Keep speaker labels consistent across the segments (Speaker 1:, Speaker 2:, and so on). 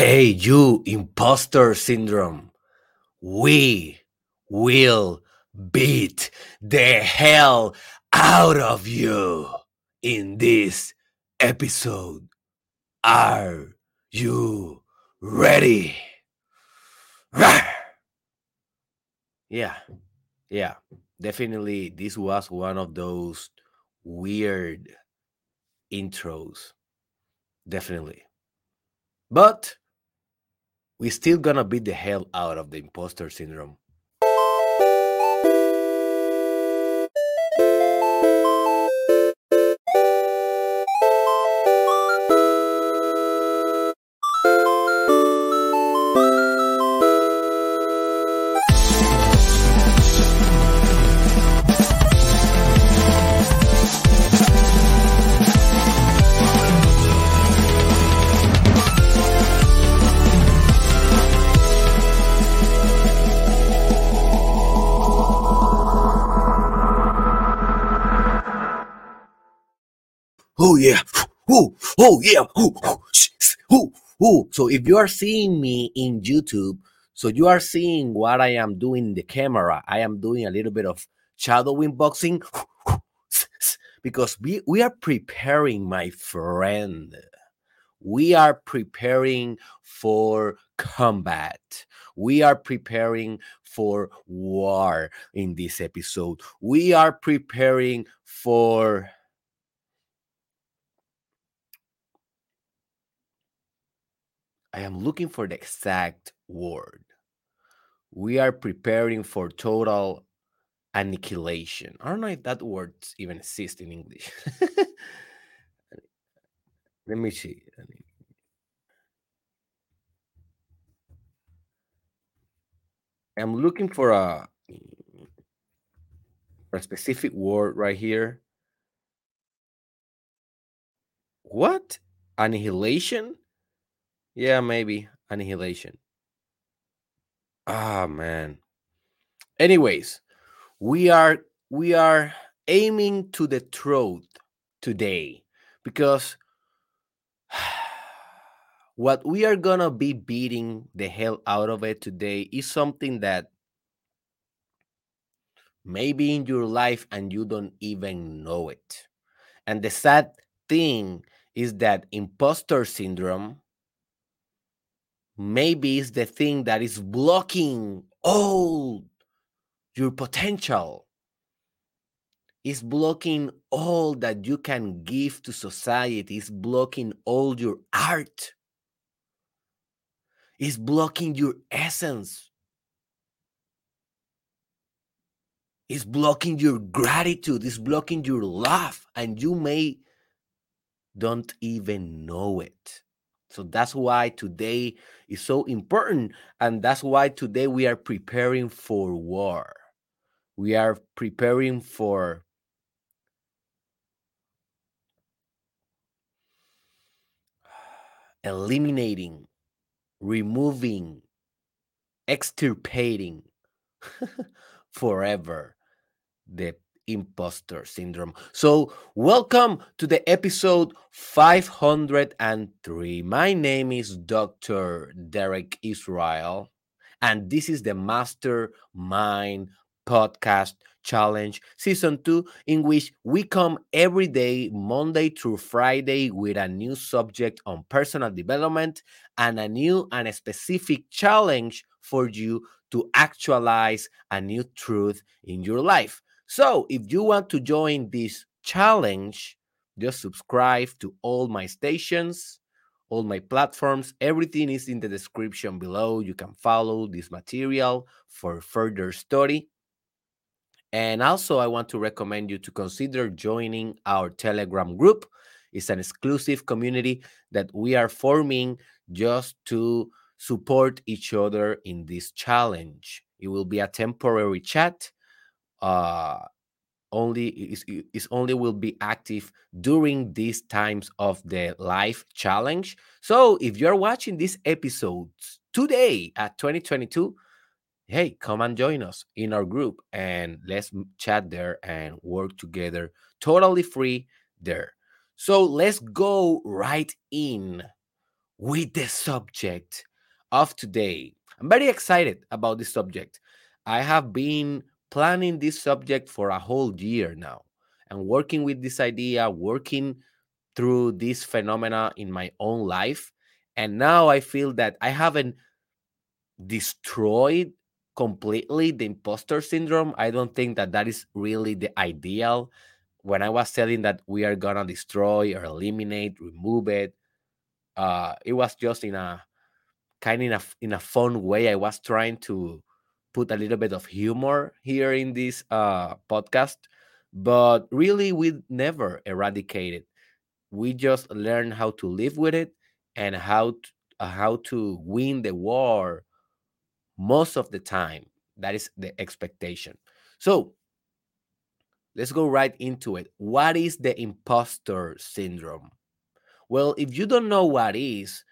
Speaker 1: Hey, you imposter syndrome. We will beat the hell out of you in this episode. Are you ready? Yeah, yeah, definitely. This was one of those weird intros. Definitely. But we still gonna beat the hell out of the imposter syndrome. Oh, yeah. Oh, oh, oh, oh. So if you are seeing me in YouTube, so you are seeing what I am doing in the camera. I am doing a little bit of shadowing boxing oh, oh, because we, we are preparing, my friend. We are preparing for combat. We are preparing for war in this episode. We are preparing for I am looking for the exact word. We are preparing for total annihilation. I don't know if that word even exists in English. Let me see. I'm looking for a, for a specific word right here. What? Annihilation? Yeah, maybe annihilation. Ah, man. Anyways, we are we are aiming to the truth today because what we are gonna be beating the hell out of it today is something that maybe in your life and you don't even know it. And the sad thing is that imposter syndrome maybe it's the thing that is blocking all your potential. Is blocking all that you can give to society. Is blocking all your art. Is blocking your essence. Is blocking your gratitude. Is blocking your love and you may don't even know it so that's why today is so important. And that's why today we are preparing for war. We are preparing for eliminating, removing, extirpating forever the imposter syndrome. So, welcome to the episode 503. My name is Dr. Derek Israel, and this is the Mastermind Podcast Challenge Season 2, in which we come every day, Monday through Friday, with a new subject on personal development and a new and a specific challenge for you to actualize a new truth in your life. So if you want to join this challenge, just subscribe to all my stations, all my platforms. Everything is in the description below. You can follow this material for further study. And also, I want to recommend you to consider joining our Telegram group. It's an exclusive community that we are forming just to support each other in this challenge. It will be a temporary chat uh, only is, is only will be active during these times of the life challenge. So if you're watching this episode today at 2022, hey, come and join us in our group and let's chat there and work together totally free there. So let's go right in with the subject of today. I'm very excited about this subject. I have been planning this subject for a whole year now and working with this idea, working through this phenomena in my own life. And now I feel that I haven't destroyed completely the imposter syndrome. I don't think that that is really the ideal. When I was telling that we are gonna destroy or eliminate, remove it, uh, it was just in a kind of in a, in a fun way. I was trying to put a little bit of humor here in this uh, podcast, but really we never eradicate it. We just learn how to live with it and how to, uh, how to win the war most of the time. That is the expectation. So let's go right into it. What is the imposter syndrome? Well, if you don't know what is,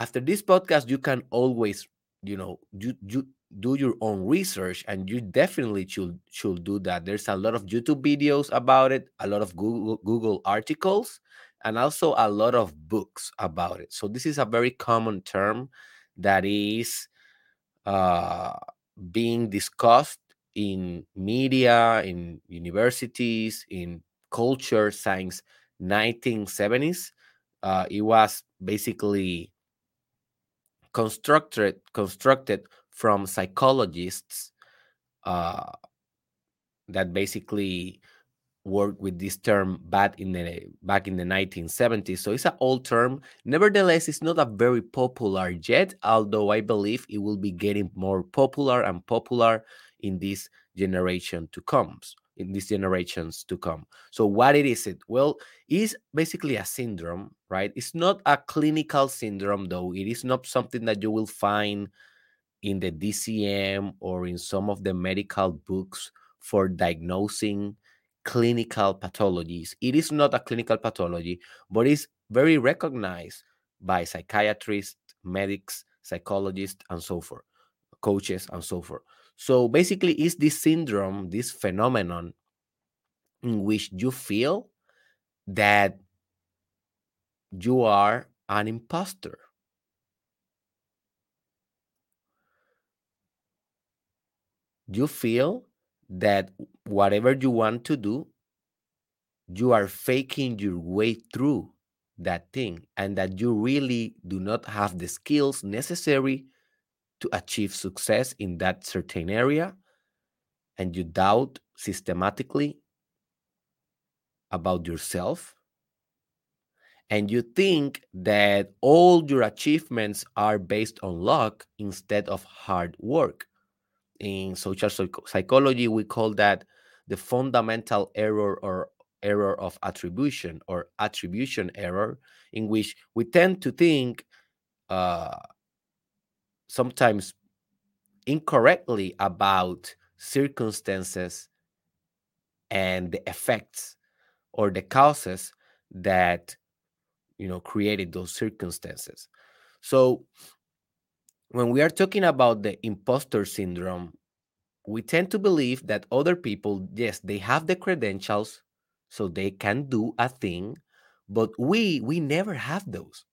Speaker 1: after this podcast, you can always, you know, you, you do your own research and you definitely should should do that. There's a lot of YouTube videos about it, a lot of Google Google articles, and also a lot of books about it. So this is a very common term that is uh, being discussed in media, in universities, in culture science 1970s. Uh, it was basically constructed constructed from psychologists uh, that basically worked with this term back in the back in the 1970s. So it's an old term. Nevertheless, it's not a very popular yet, although I believe it will be getting more popular and popular in this generation to come in these generations to come. So what it is it? Well, it's basically a syndrome, right? It's not a clinical syndrome though. It is not something that you will find in the DSM or in some of the medical books for diagnosing clinical pathologies. It is not a clinical pathology, but it's very recognized by psychiatrists, medics, psychologists, and so forth, coaches, and so forth. So basically, it's this syndrome, this phenomenon in which you feel that you are an imposter. You feel that whatever you want to do, you are faking your way through that thing, and that you really do not have the skills necessary to achieve success in that certain area, and you doubt systematically about yourself, and you think that all your achievements are based on luck instead of hard work in social psychology we call that the fundamental error or error of attribution or attribution error in which we tend to think uh, sometimes incorrectly about circumstances and the effects or the causes that you know created those circumstances. So when we are talking about the imposter syndrome, we tend to believe that other people, yes, they have the credentials, so they can do a thing, but we we never have those.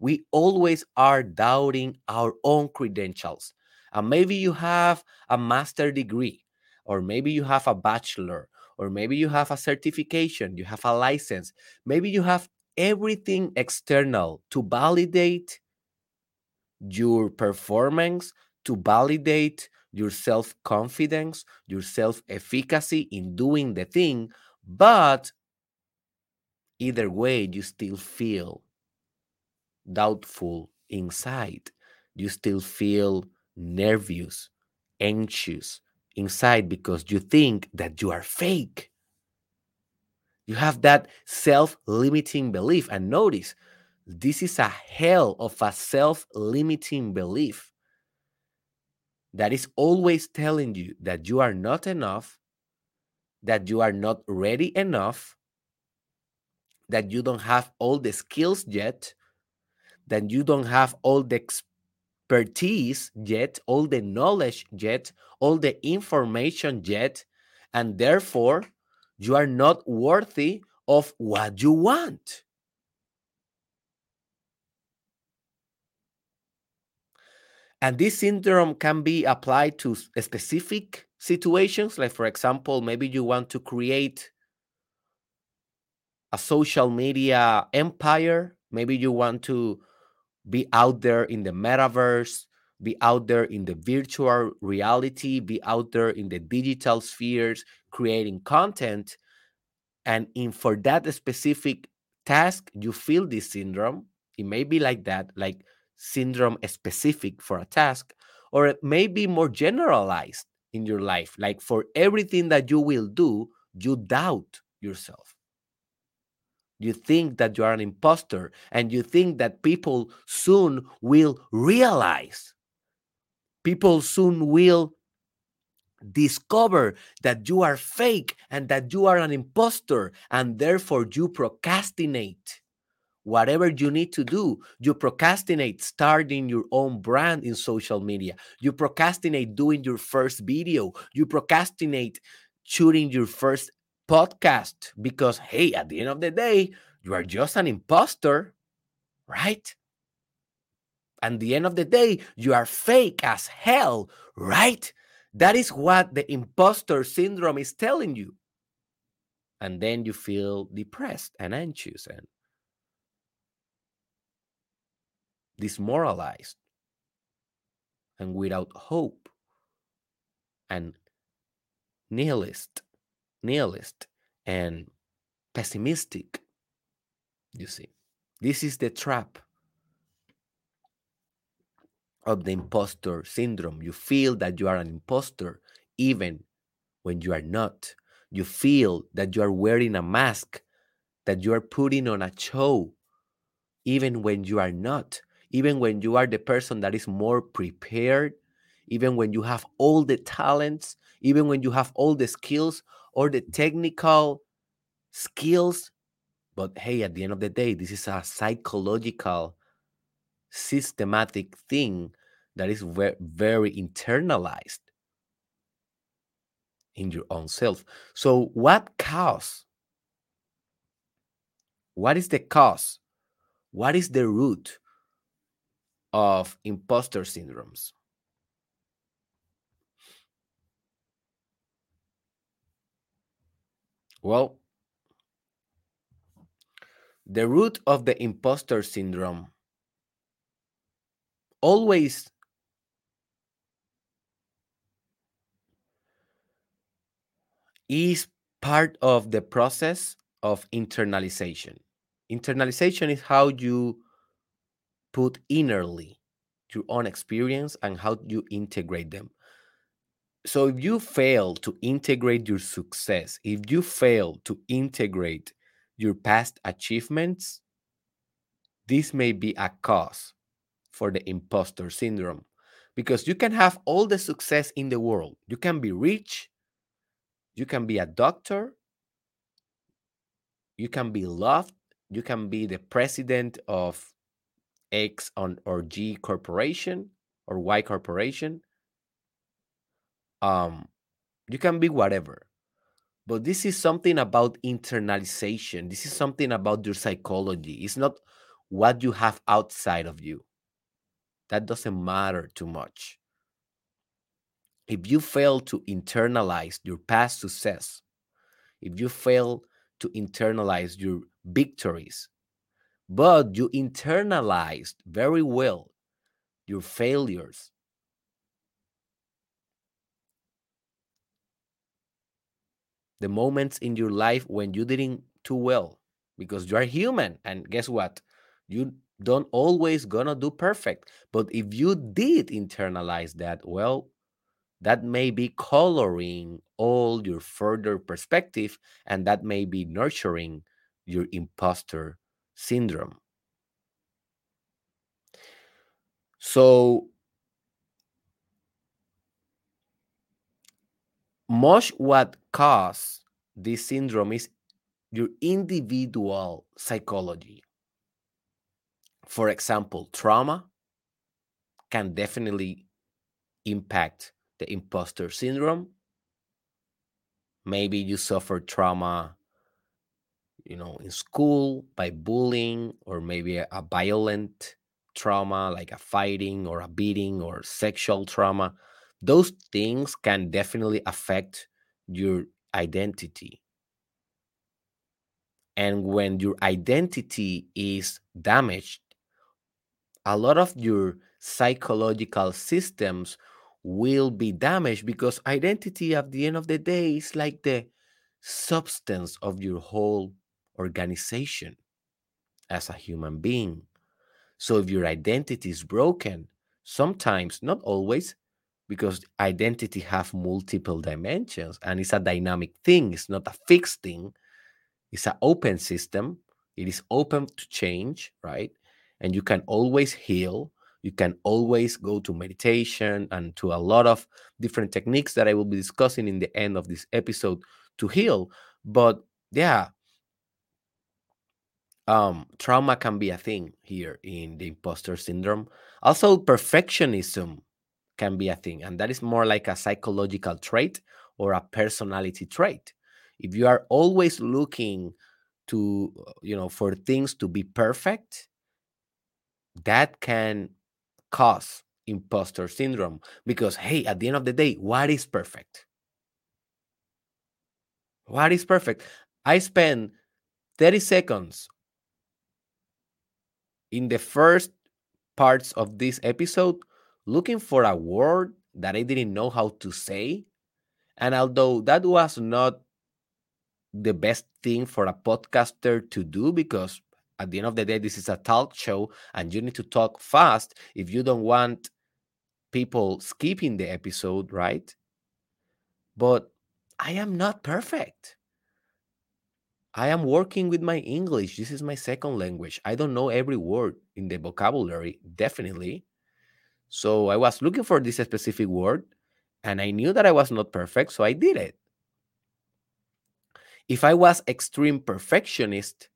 Speaker 1: We always are doubting our own credentials. And maybe you have a master degree, or maybe you have a bachelor, or maybe you have a certification, you have a license, maybe you have everything external to validate your performance to validate your self confidence, your self efficacy in doing the thing. But either way, you still feel doubtful inside. You still feel nervous, anxious inside because you think that you are fake. You have that self limiting belief. And notice this is a hell of a self limiting belief that is always telling you that you are not enough, that you are not ready enough, that you don't have all the skills yet, that you don't have all the expertise yet, all the knowledge yet, all the information yet, and therefore you are not worthy of what you want. And this syndrome can be applied to specific situations. Like, for example, maybe you want to create a social media empire. Maybe you want to be out there in the metaverse, be out there in the virtual reality, be out there in the digital spheres, creating content. And in for that specific task, you feel this syndrome. It may be like that, like syndrome specific for a task, or it may be more generalized in your life. Like for everything that you will do, you doubt yourself. You think that you are an imposter, and you think that people soon will realize, people soon will discover that you are fake and that you are an imposter, and therefore you procrastinate whatever you need to do. You procrastinate starting your own brand in social media. You procrastinate doing your first video. You procrastinate shooting your first podcast because, hey, at the end of the day, you are just an imposter, right? At the end of the day, you are fake as hell, right? That is what the imposter syndrome is telling you. And then you feel depressed and anxious and demoralized and without hope and nihilist, nihilist and pessimistic. You see, this is the trap of the imposter syndrome. You feel that you are an imposter even when you are not. You feel that you are wearing a mask, that you are putting on a show, even when you are not even when you are the person that is more prepared, even when you have all the talents, even when you have all the skills or the technical skills. But hey, at the end of the day, this is a psychological, systematic thing that is very, very internalized in your own self. So, what cause? What is the cause? What is the root of imposter syndromes. Well, the root of the imposter syndrome always is part of the process of internalization. Internalization is how you put innerly your own experience and how you integrate them. So if you fail to integrate your success, if you fail to integrate your past achievements, this may be a cause for the imposter syndrome because you can have all the success in the world. You can be rich, you can be a doctor, you can be loved, you can be the president of X on or G corporation or Y corporation. Um, you can be whatever. But this is something about internalization. This is something about your psychology. It's not what you have outside of you. That doesn't matter too much. If you fail to internalize your past success, if you fail to internalize your victories, but you internalized very well your failures. The moments in your life when you didn't too well because you are human and guess what? You don't always gonna do perfect. But if you did internalize that, well, that may be coloring all your further perspective and that may be nurturing your imposter syndrome. So, much what cause this syndrome is your individual psychology. For example, trauma can definitely impact the imposter syndrome. Maybe you suffer trauma you know in school by bullying or maybe a, violent trauma, like a fighting or a beating or sexual trauma, those things can definitely affect your identity. And when your identity is damaged, a lot of your psychological systems will be damaged because identity at the end of the day is like the substance of your whole organization as a human being. So if your identity is broken, sometimes, not always, because identity have multiple dimensions and it's a dynamic thing, it's not a fixed thing. It's an open system. It is open to change, right? And you can always heal. You can always go to meditation and to a lot of different techniques that I will be discussing in the end of this episode to heal. But yeah, um, trauma can be a thing here in the imposter syndrome. Also, perfectionism can be a thing, and that is more like a psychological trait or a personality trait. If you are always looking to, uh, you know, for things to be perfect, that can cause imposter syndrome because, hey, at the end of the day, what is perfect? What is perfect? I spend 30 seconds in the first parts of this episode looking for a word that I didn't know how to say. And although that was not the best thing for a podcaster to do, because at the end of the day, this is a talk show and you need to talk fast if you don't want people skipping the episode, right? But I am not perfect. I am working with my English. This is my second language. I don't know every word in the vocabulary, definitely. So I was looking for this specific word and I knew that I was not perfect, so I did it. If I was extreme perfectionist,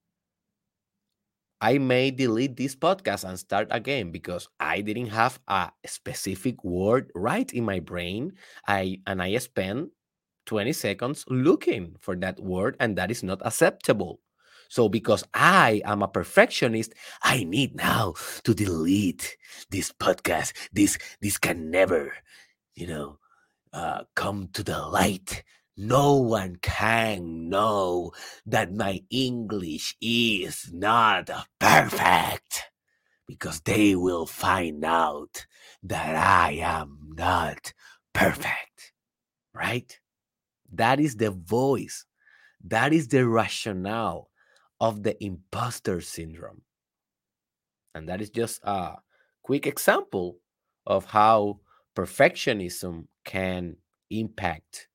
Speaker 1: I may delete this podcast and start again because I didn't have a specific word right in my brain. I and I spent 20 seconds looking for that word, and that is not acceptable. So, because I am a perfectionist, I need now to delete this podcast. This this can never, you know, uh, come to the light. No one can know that my English is not perfect because they will find out that I am not perfect. Right? That is the voice, that is the rationale of the imposter syndrome. And that is just a quick example of how perfectionism can impact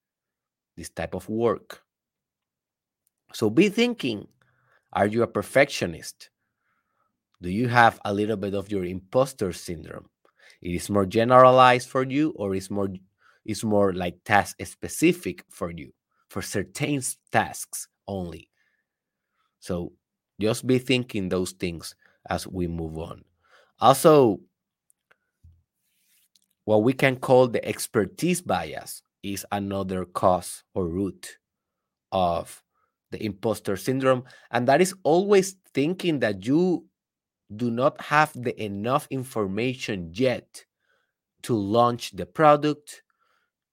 Speaker 1: this type of work. So be thinking are you a perfectionist? Do you have a little bit of your imposter syndrome? It is more generalized for you, or is more is more like task specific for you for certain tasks only. So just be thinking those things as we move on. Also, what we can call the expertise bias is another cause or root of the imposter syndrome. And that is always thinking that you do not have the enough information yet to launch the product,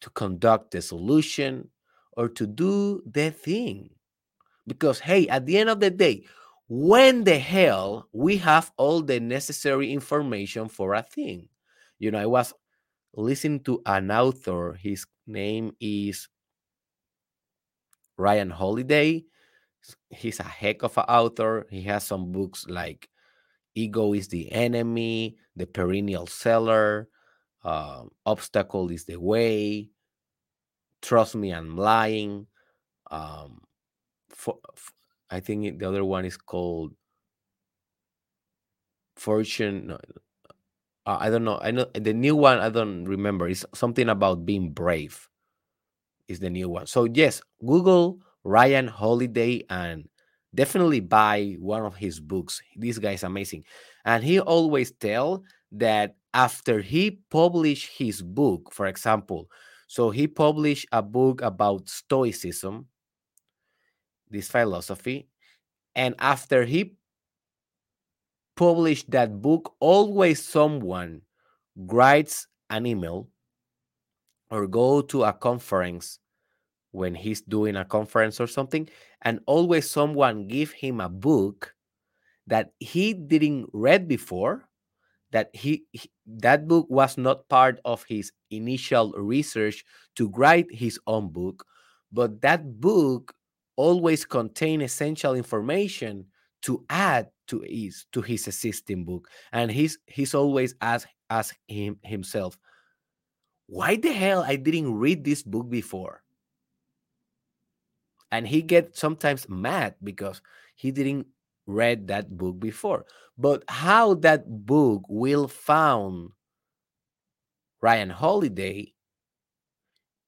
Speaker 1: to conduct the solution or to do the thing. Because, hey, at the end of the day, when the hell we have all the necessary information for a thing? You know, I was listening to an author, his name is Ryan Holiday. He's a heck of an author. He has some books like Ego is the Enemy, The Perennial Seller, uh, obstacle is the way. Trust me i'm lying. Um for, for, i think the other one is called fortune no, uh, i don't know i know the new one i don't remember it's something about being brave is the new one. So yes google ryan holiday and definitely buy one of his books. This guy is amazing. And he always tell that after he published his book, for example, so he published a book about Stoicism, this philosophy, and after he publish that book, always someone writes an email or go to a conference when he's doing a conference or something and always someone give him a book that he didn't read before that he, he, that book was not part of his initial research to write his own book but that book always contain essential information to add to his to his existing book and he's he's always asked ask him himself why the hell i didn't read this book before? And he get sometimes mad because he didn't read that book before. But how that book will found ryan holiday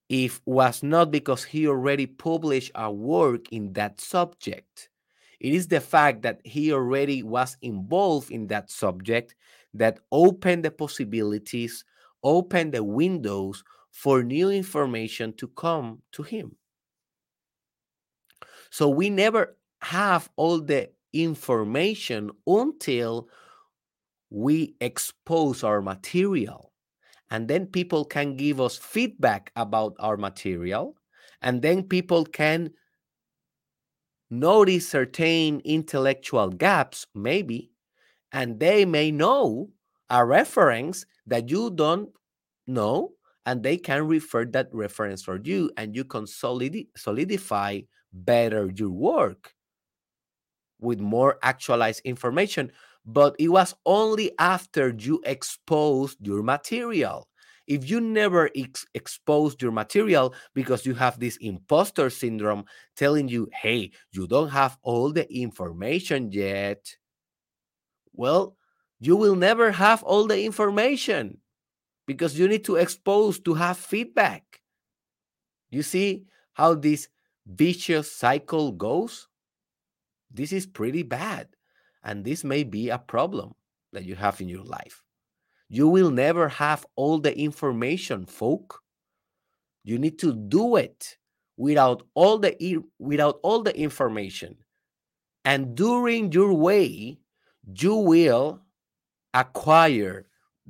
Speaker 1: if was not because he already published a work in that subject. It is the fact that he already was involved in that subject that opened the possibilities opened the windows for new information to come to him. So we never have all the information until we expose our material. And then people can give us feedback about our material. And then people can notice certain intellectual gaps, maybe, and they may know a reference that you don't know, and they can refer that reference for you, and you can solidify better your work with more actualized information. But it was only after you exposed your material. If you never ex- exposed your material because you have this imposter syndrome telling you, hey, you don't have all the information yet, well, you will never have all the information because you need to expose to have feedback. You see how this vicious cycle goes, this is pretty bad. And this may be a problem that you have in your life. You will never have all the information, folk. You need to do it without all the without all the information. And during your way, you will acquire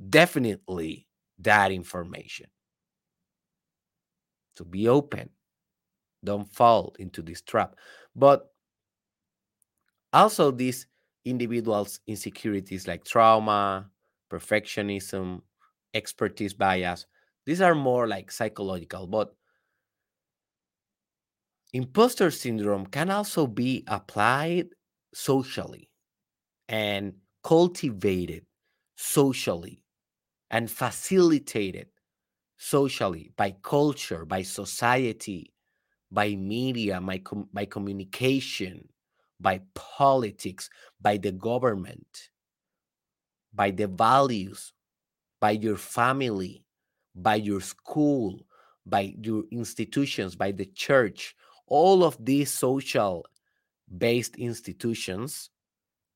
Speaker 1: definitely that information. To be open don't fall into this trap but also these individuals insecurities like trauma perfectionism expertise bias these are more like psychological but imposter syndrome can also be applied socially and cultivated socially and facilitated socially by culture by society by media, by, com- by communication, by politics, by the government, by the values, by your family, by your school, by your institutions, by the church. All of these social based institutions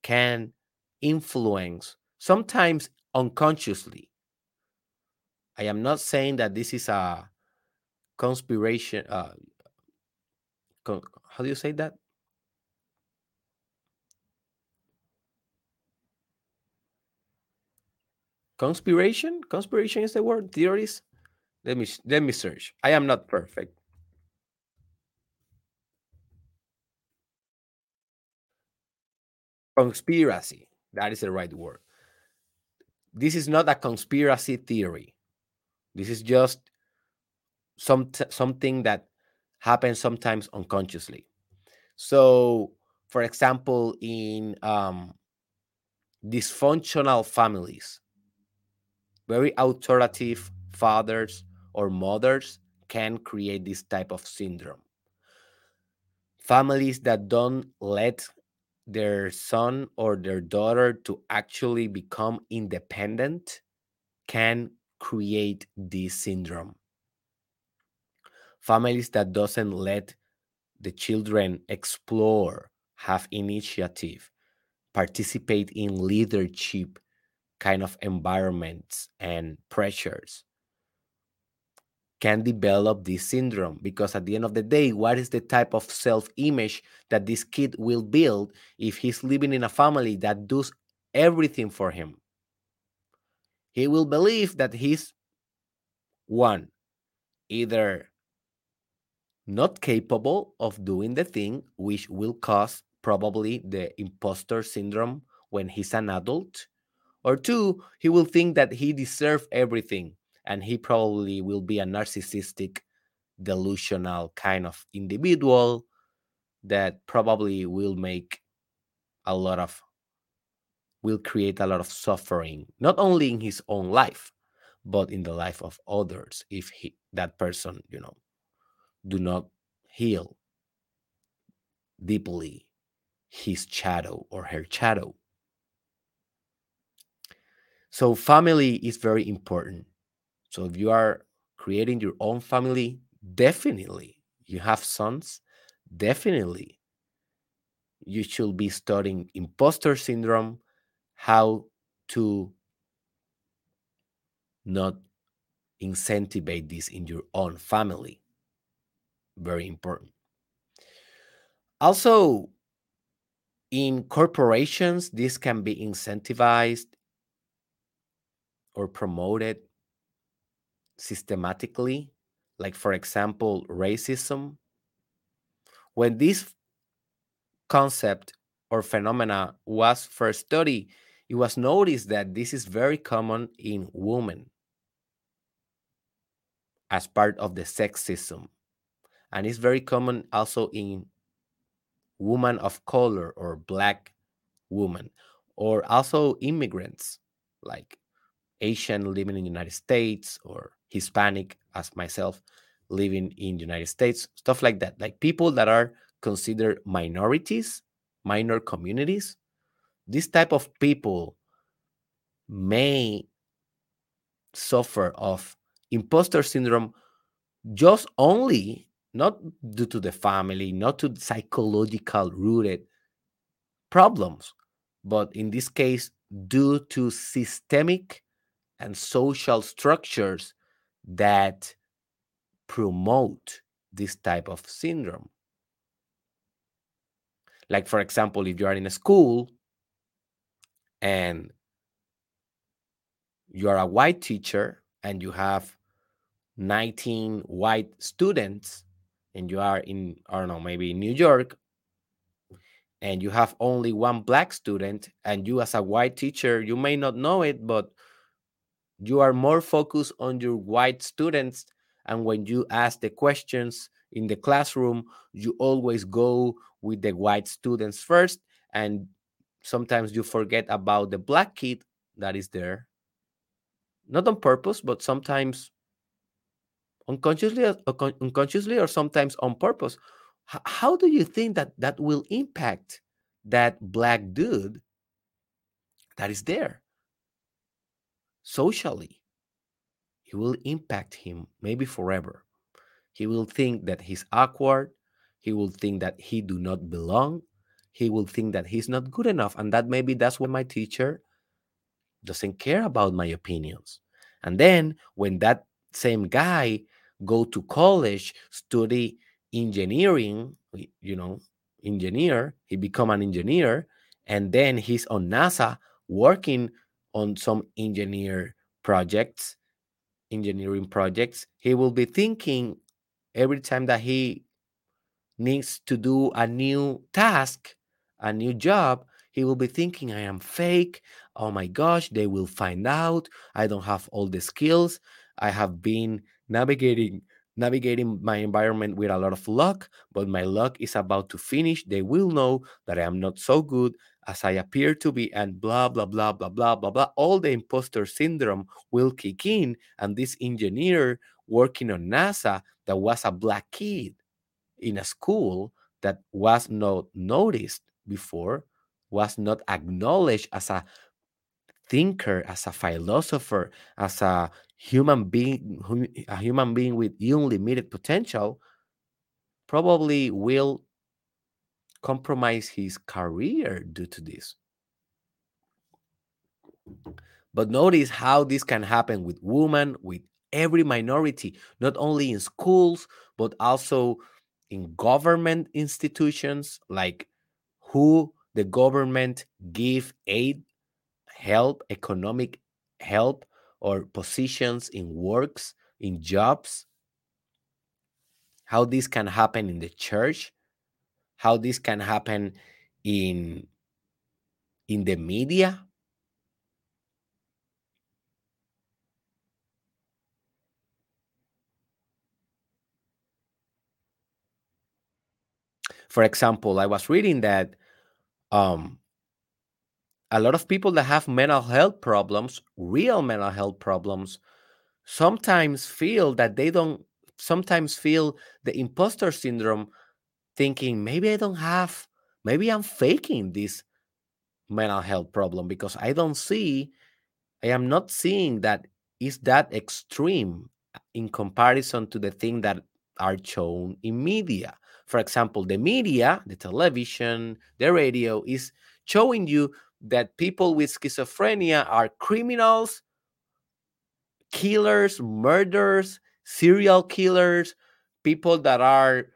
Speaker 1: can influence, sometimes unconsciously. I am not saying that this is a conspiration, uh, how do you say that? Conspiration? Conspiration is the word. Theories? Let me let me search. I am not perfect. Conspiracy. That is the right word. This is not a conspiracy theory. This is just some something that happens sometimes unconsciously. So, for example, in um, dysfunctional families, very authoritative fathers or mothers can create this type of syndrome. Families that don't let their son or their daughter to actually become independent can create this syndrome families that doesn't let the children explore have initiative participate in leadership kind of environments and pressures can develop this syndrome because at the end of the day what is the type of self-image that this kid will build if he's living in a family that does everything for him. He will believe that he's one, either not capable of doing the thing, which will cause probably the imposter syndrome when he's an adult, or two, he will think that he deserves everything and he probably will be a narcissistic, delusional kind of individual that probably will make a lot of will create a lot of suffering not only in his own life but in the life of others if he that person you know do not heal deeply his shadow or her shadow so family is very important so if you are creating your own family definitely you have sons definitely you should be studying imposter syndrome how to not incentivize this in your own family. Very important. Also, in corporations, this can be incentivized or promoted systematically. Like, for example, racism. When this concept or phenomena was first studied, it was noticed that this is very common in women as part of the sexism. And it's very common also in women of color or black women, or also immigrants like Asian living in the United States or Hispanic as myself living in the United States, stuff like that. Like people that are considered minorities, minor communities, this type of people may suffer of imposter syndrome just only not due to the family not to psychological rooted problems but in this case due to systemic and social structures that promote this type of syndrome. Like for example if you are in a school and you are a white teacher and you have 19 white students and you are in i don't know maybe in new york and you have only one black student and you as a white teacher you may not know it but you are more focused on your white students and when you ask the questions in the classroom you always go with the white students first and sometimes you forget about the black kid that is there. Not on purpose but sometimes unconsciously uh, or, unconsciously or sometimes on purpose. How do you think that that will impact that black dude that is there socially it will impact him maybe forever. He will think that he's awkward he will think that he do not belong he will think that he's not good enough and that maybe that's why my teacher doesn't care about my opinions. And then when that same guy go to college study engineering you know engineer he become an engineer and then he's on nasa working on some engineer projects engineering projects he will be thinking every time that he needs to do a new task a new job he will be thinking i am fake. Oh my gosh they will find out. I don't have all the skills. I have been navigating navigating my environment with a lot of luck but my luck is about to finish. They will know that i am not so good as i appear to be and blah blah blah blah blah blah blah all the imposter syndrome will kick in and this engineer working on nasa that was a black kid in a school that was not noticed before was not acknowledged as a thinker, as a philosopher, as a human being, a human being with unlimited potential, probably will compromise his career due to this. But notice how this can happen with women, with every minority, not only in schools, but also in government institutions, like who the government give aid help, economic help, or positions in works, in jobs. How this can happen in the church, how this can happen in in the media. For example, I was reading that um, a lot of people that have mental health problems, real mental health problems, sometimes feel that they don't, sometimes feel the imposter syndrome, thinking maybe I don't have, maybe I'm faking this mental health problem because I don't see, I am not seeing that is that extreme in comparison to the thing that are shown in media. For example, the media, the television, the radio is showing you that people with schizophrenia are criminals, killers, murderers, serial killers, people that are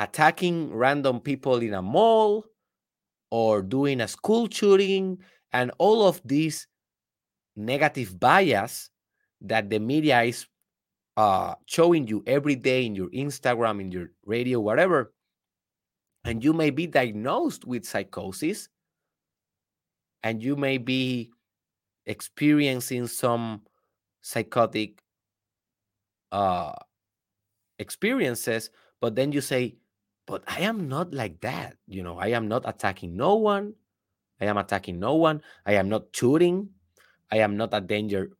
Speaker 1: attacking random people in a mall or doing a school shooting, and all of these negative bias that the media is uh, showing you every day in your Instagram, in your radio, whatever, and you may be diagnosed with psychosis and you may be experiencing some psychotic uh, experiences, but then you say, but I am not like that. You know, I am not attacking no one. I am attacking no one. I am not shooting. I am not a danger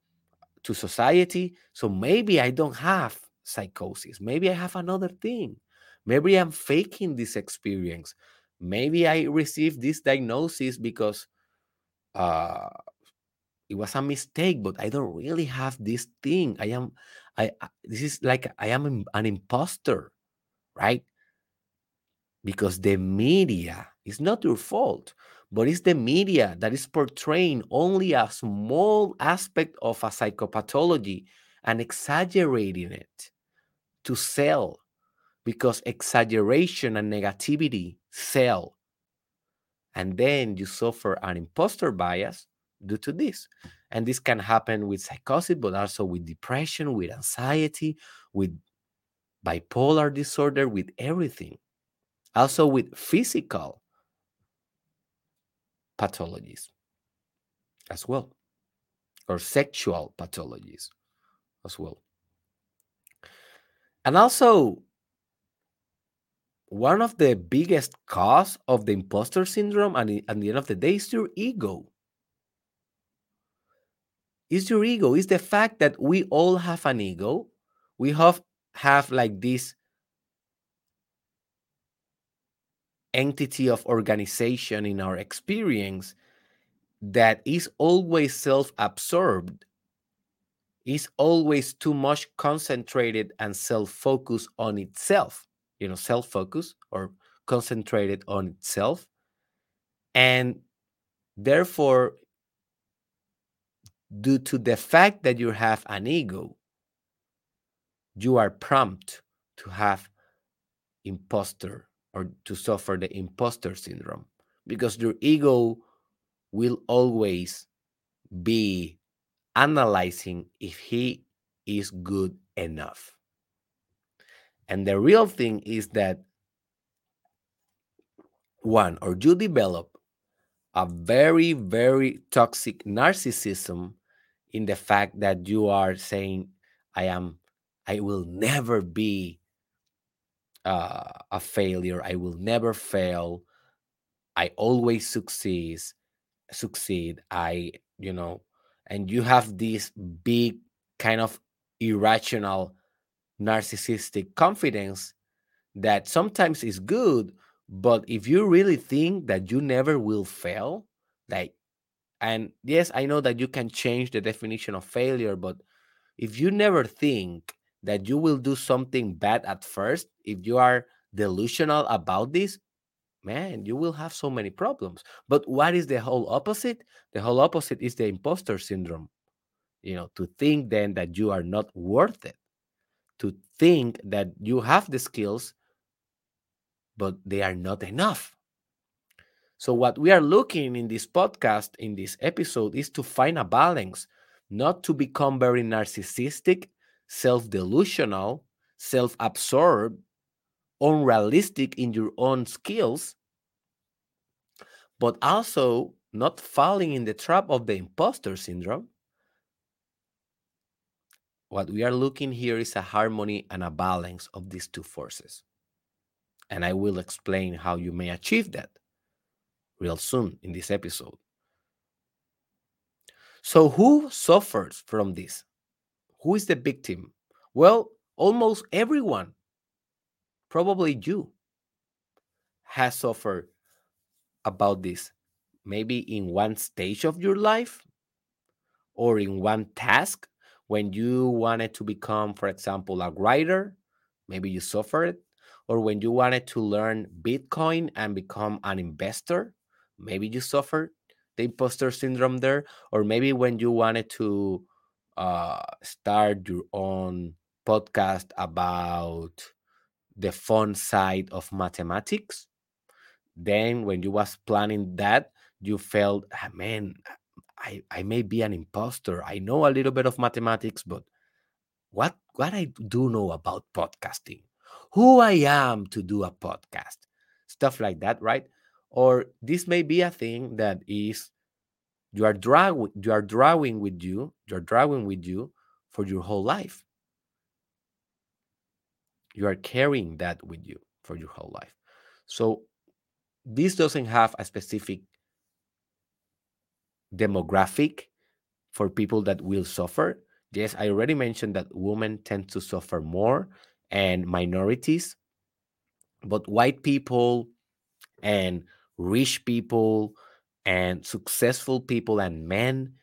Speaker 1: to society. So maybe I don't have psychosis. Maybe I have another thing. Maybe I'm faking this experience. Maybe I received this diagnosis because uh, it was a mistake, but I don't really have this thing. I am, I, this is like I am an imposter, right? Because the media is not your fault, but it's the media that is portraying only a small aspect of a psychopathology and exaggerating it to sell because exaggeration and negativity sell and then you suffer an imposter bias due to this. And this can happen with psychosis, but also with depression, with anxiety, with bipolar disorder, with everything. Also with physical pathologies as well, or sexual pathologies as well. And also, one of the biggest cause of the imposter syndrome and at the end of the day is your ego is your ego is the fact that we all have an ego we have have like this entity of organization in our experience that is always self-absorbed is always too much concentrated and self-focused on itself you know self focused or concentrated on itself. And therefore due to the fact that you have an ego you are prompt to have imposter or to suffer the imposter syndrome because your ego will always be analyzing if he is good enough. And the real thing is that one, or you develop a very, very toxic narcissism in the fact that you are saying, I am, I will never be uh, a failure. I will never fail. I always succeed. Succeed. I, you know, and you have this big kind of irrational narcissistic confidence that sometimes is good but if you really think that you never will fail like and yes i know that you can change the definition of failure but if you never think that you will do something bad at first if you are delusional about this man you will have so many problems but what is the whole opposite the whole opposite is the imposter syndrome you know to think then that you are not worth it to think that you have the skills, but they are not enough. So, what we are looking in this podcast, in this episode, is to find a balance, not to become very narcissistic, self delusional, self absorbed, unrealistic in your own skills, but also not falling in the trap of the imposter syndrome. What we are looking here is a harmony and a balance of these two forces. And I will explain how you may achieve that real soon in this episode. So, who suffers from this? Who is the victim? Well, almost everyone, probably you, has suffered about this. Maybe in one stage of your life or in one task when you wanted to become, for example, a writer, maybe you suffered, or when you wanted to learn Bitcoin and become an investor, maybe you suffered the imposter syndrome there or maybe when you wanted to uh, start your own podcast about the fun side of mathematics. Then when you was planning that you felt ah, man I, I may be an imposter. I know a little bit of mathematics but what what i do know about podcasting? Who i am to do a podcast? Stuff like that right? Or this may be a thing that is you are drawing you are drawing with you you're drawing with you for your whole life. You are carrying that with you for your whole life. So this doesn't have a specific demographic for people that will suffer. Yes i already mentioned that women tend to suffer more and minorities but white people and rich people and successful people and men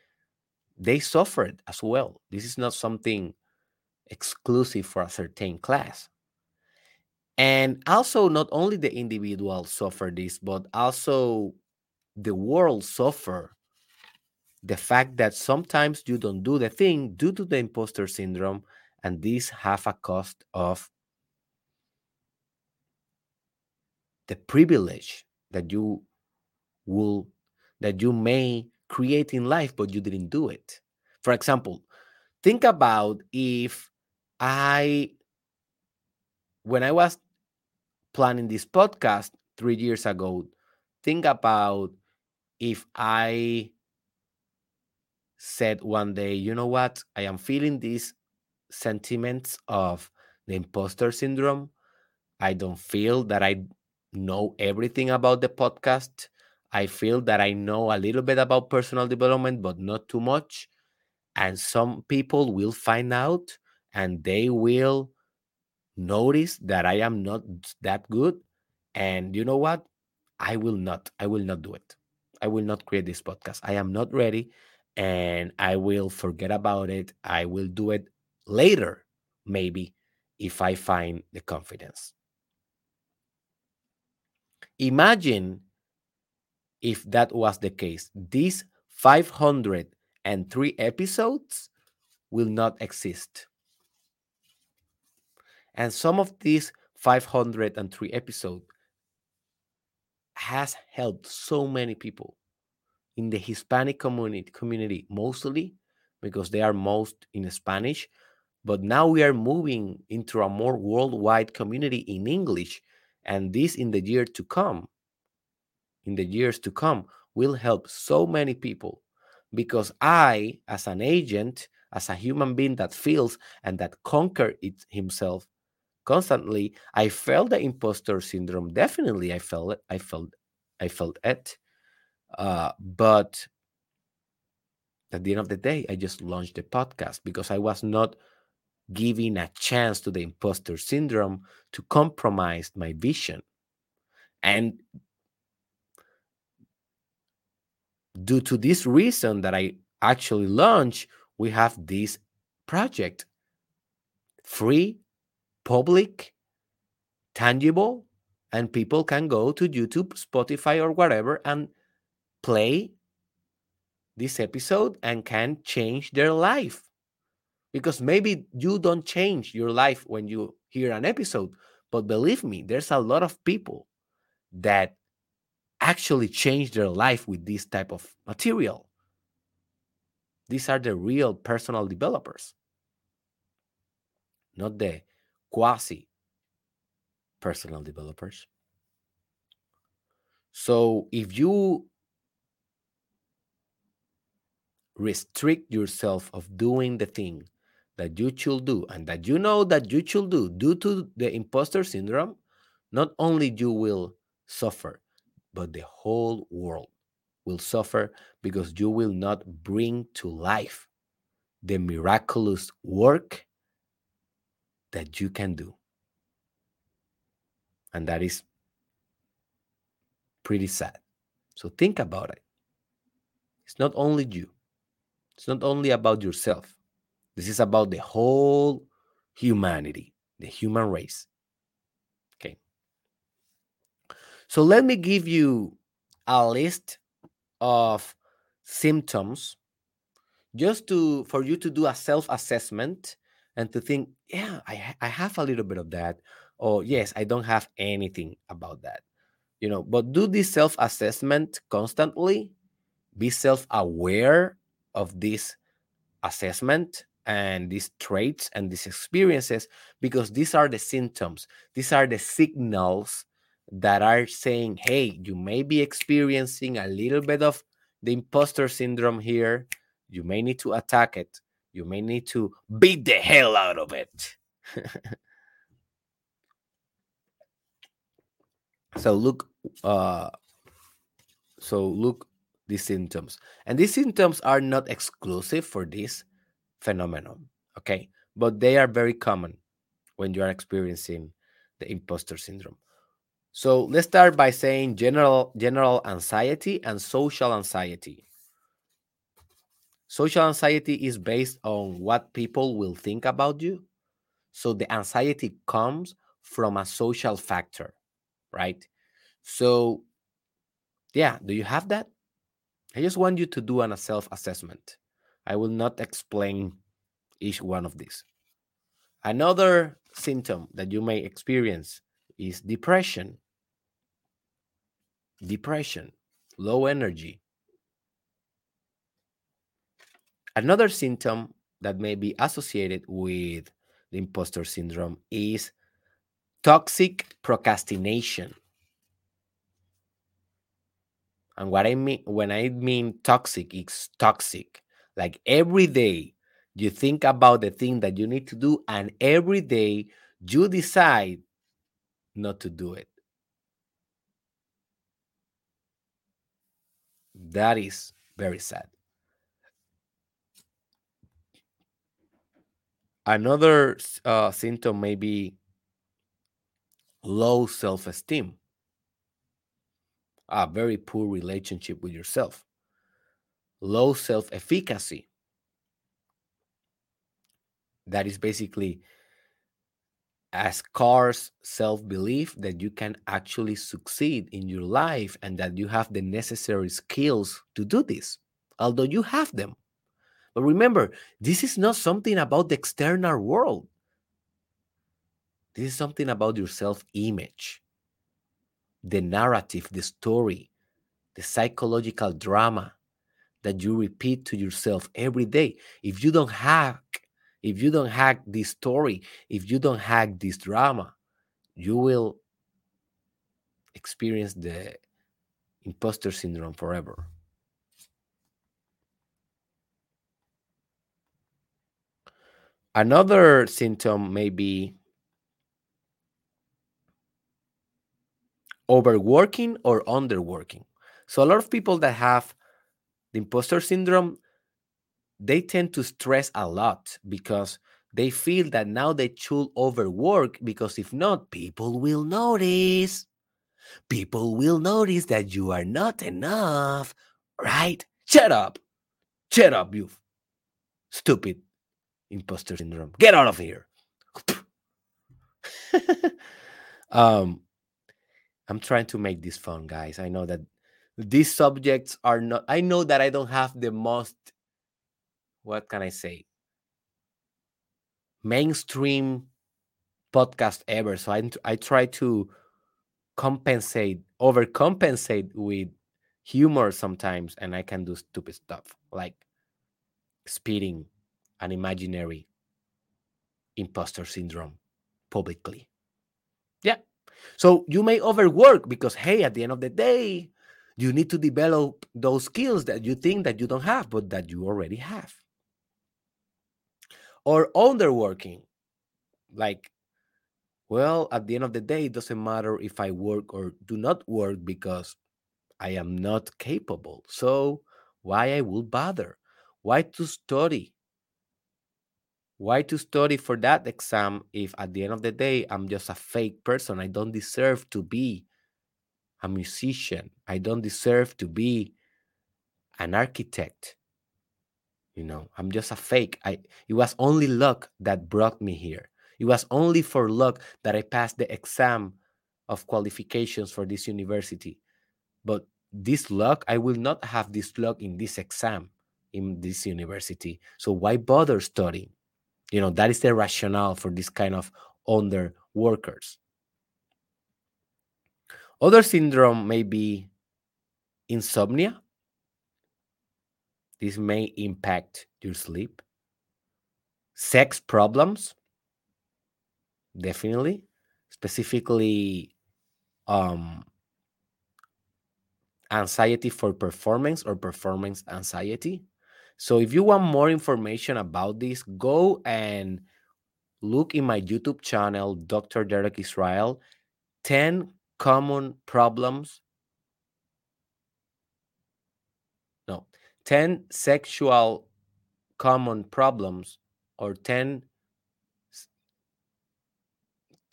Speaker 1: they suffered as well. This is not something exclusive for a certain class. And also not only the individual suffer this but also the world suffer the fact that sometimes you don't do the thing due to the imposter syndrome and this have a cost of the privilege that you will that you may create in life but you didn't do it. For example think about if i when i was planning this podcast 3 years ago think about if i said one day you know what? I am feeling these sentiments of the imposter syndrome. I don't feel that i know everything about the podcast. I feel that I know a little bit about personal development, but not too much. And some people will find out and they will notice that I am not that good. And you know what? I will not. I will not do it. I will not create this podcast. I am not ready and I will forget about it. I will do it later, maybe, if I find the confidence. Imagine if that was the case. These 503 episodes will not exist. And some of these 503 episodes has helped so many people in the Hispanic community, community mostly because they are most in Spanish. But now we are moving into a more worldwide community in English and this in the year to come, in the years to come, will help so many people because I, as an agent, as a human being that feels and that conquer it himself constantly, I felt the imposter syndrome. Definitely, I felt it. I felt, I felt it. Uh, but at the end of the day, I just launched the podcast because I was not giving a chance to the imposter syndrome to compromise my vision. And due to this reason that I actually launched, we have this project. Free, public, tangible, and people can go to YouTube, Spotify, or whatever and play this episode and can change their life. Because maybe you don't change your life when you hear an episode but believe me there's a lot of people that actually change their life with this type of material. These are the real personal developers, not the quasi personal developers. So if you restrict yourself of doing the thing that you should do and that you know that you should do due to the imposter syndrome, not only you will suffer, but the whole world will suffer because you will not bring to life the miraculous work that you can do. And that is pretty sad. So think about it. It's not only you, it's not only about yourself. This is about the whole humanity, the human race. Okay. So let me give you a list of symptoms just to for you to do a self-assessment and to think, yeah, I, I have a little bit of that. Or yes, I don't have anything about that. You know, but do this self-assessment constantly. Be self-aware of this assessment and these traits and these experiences because these are the symptoms these are the signals that are saying hey you may be experiencing a little bit of the imposter syndrome here you may need to attack it you may need to beat the hell out of it so look uh so look these symptoms. And these symptoms are not exclusive for this phenomenon, okay? But they are very common when you are experiencing the imposter syndrome. So let's start by saying general general anxiety and social anxiety. Social anxiety is based on what people will think about you. So the anxiety comes from a social factor, right? So yeah, do you have that? I just want you to do an, a self assessment. I will not explain each one of these. Another symptom that you may experience is depression. Depression, low energy. Another symptom that may be associated with the imposter syndrome is toxic procrastination. And what I mean when I mean toxic, it's toxic. Like every day you think about the thing that you need to do, and every day you decide not to do it. That is very sad. Another uh, symptom may be low self esteem a very poor relationship with yourself, low self efficacy. That is basically a scarce self belief that you can actually succeed in your life and that you have the necessary skills to do this, although you have them. But remember, this is not something about the external world. This is something about your self image the narrative, the story, the psychological drama that you repeat to yourself every day. If you don't hack, if you don't hack this story, if you don't hack this drama, you will experience the imposter syndrome forever. Another symptom may be overworking or underworking. So a lot of people that have the imposter syndrome, they tend to stress a lot because they feel that now they should overwork because if not, people will notice. People will notice that you are not enough, right? Shut up. Shut up, you stupid imposter syndrome. Get out of here. um, I'm trying to make this fun, guys. I know that these subjects are not, I know that I don't have the most, what can I say, mainstream podcast ever. So I, I try to compensate, overcompensate with humor sometimes, and I can do stupid stuff like speeding an imaginary imposter syndrome publicly. Yeah. So you may overwork because, hey, at the end of the day, you need to develop those skills that you think that you don't have, but that you already have. Or underworking, like, well, at the end of the day, it doesn't matter if I work or do not work because I am not capable. So why I will bother? Why to study? Why to study for that exam if at the end of the day I'm just a fake person? I don't deserve to be a musician. I don't deserve to be an architect. You know, I'm just a fake. I it was only luck that brought me here. It was only for luck that I passed the exam of qualifications for this university. But this luck, I will not have this luck in this exam in this university. So why bother studying? You know, that is the rationale for this kind of under workers. Other syndrome may be insomnia. This may impact your sleep. Sex problems, definitely. Specifically, um, anxiety for performance or performance anxiety. So, if you want more information about this, go and look in my YouTube channel, Dr. Derek Israel, 10 common problems. No, 10 sexual common problems or 10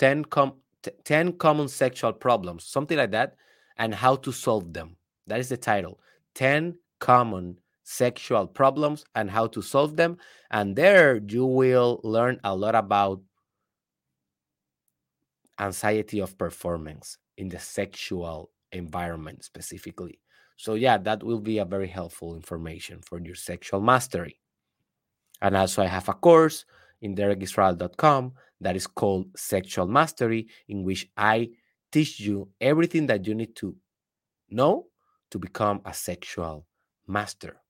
Speaker 1: 10 com 10 common sexual problems, something like that, and how to solve them. That is the title. 10 common sexual problems and how to solve them. And there you will learn a lot about anxiety of performance in the sexual environment specifically. So yeah, that will be a very helpful information for your sexual mastery. And also I have a course in derekisrael.com that is called Sexual Mastery, in which I teach you everything that you need to know to become a sexual master.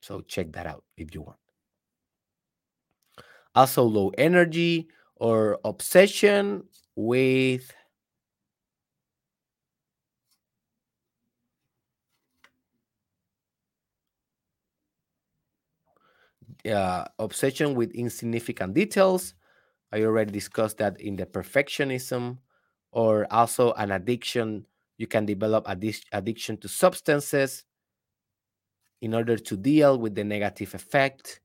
Speaker 1: So check that out if you want. Also, low energy or obsession with uh, obsession with insignificant details. I already discussed that in the perfectionism, or also an addiction. You can develop addic- addiction to substances in order to deal with the negative effect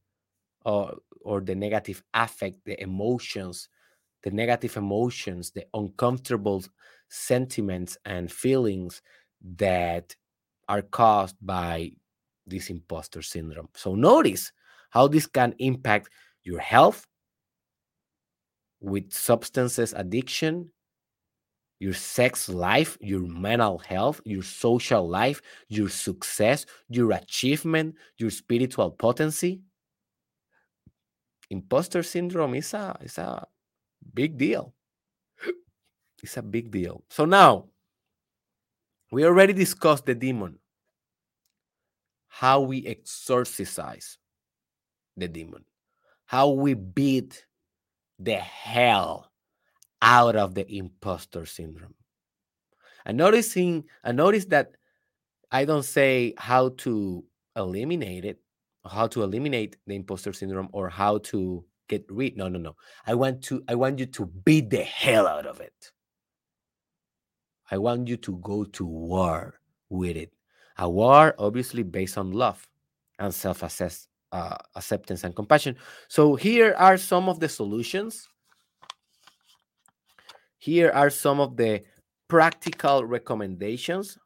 Speaker 1: or, or the negative affect, the emotions, the negative emotions, the uncomfortable sentiments and feelings that are caused by this imposter syndrome. So notice how this can impact your health with substances addiction, your sex life, your mental health, your social life, your success, your achievement, your spiritual potency. Imposter syndrome is a, is a big deal. It's a big deal. So now, we already discussed the demon, how we exorcise the demon, how we beat the hell out of the imposter syndrome. And noticing, I notice that I don't say how to eliminate it, how to eliminate the imposter syndrome, or how to get rid. No, no, no. I want to, I want you to beat the hell out of it. I want you to go to war with it. A war, obviously, based on love and self assess uh, acceptance and compassion. So here are some of the solutions. Here are some of the practical recommendations